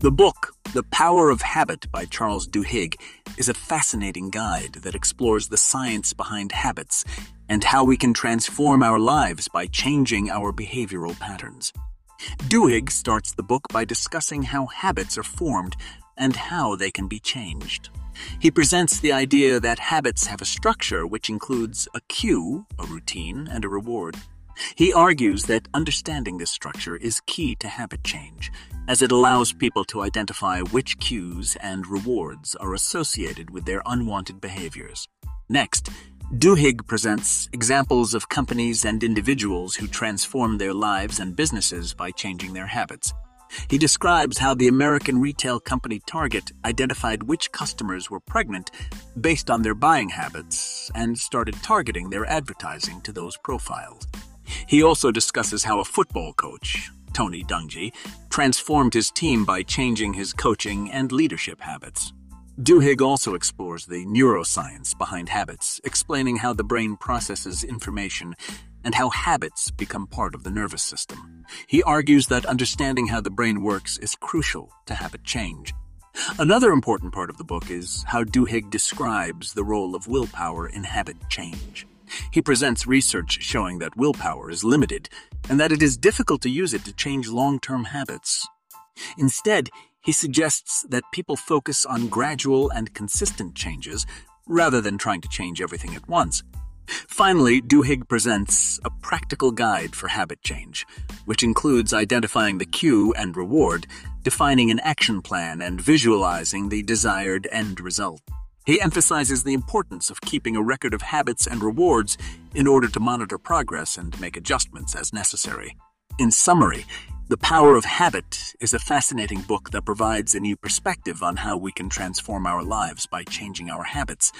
The book, The Power of Habit by Charles Duhigg, is a fascinating guide that explores the science behind habits and how we can transform our lives by changing our behavioral patterns. Duhigg starts the book by discussing how habits are formed and how they can be changed. He presents the idea that habits have a structure which includes a cue, a routine, and a reward. He argues that understanding this structure is key to habit change, as it allows people to identify which cues and rewards are associated with their unwanted behaviors. Next, Duhigg presents examples of companies and individuals who transform their lives and businesses by changing their habits. He describes how the American retail company Target identified which customers were pregnant based on their buying habits and started targeting their advertising to those profiles. He also discusses how a football coach, Tony Dungy, transformed his team by changing his coaching and leadership habits. Duhigg also explores the neuroscience behind habits, explaining how the brain processes information and how habits become part of the nervous system. He argues that understanding how the brain works is crucial to habit change. Another important part of the book is how Duhigg describes the role of willpower in habit change. He presents research showing that willpower is limited and that it is difficult to use it to change long term habits. Instead, he suggests that people focus on gradual and consistent changes rather than trying to change everything at once. Finally, Duhigg presents a practical guide for habit change, which includes identifying the cue and reward, defining an action plan, and visualizing the desired end result. He emphasizes the importance of keeping a record of habits and rewards in order to monitor progress and make adjustments as necessary. In summary, The Power of Habit is a fascinating book that provides a new perspective on how we can transform our lives by changing our habits.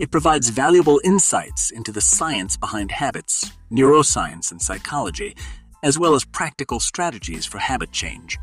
It provides valuable insights into the science behind habits, neuroscience, and psychology, as well as practical strategies for habit change.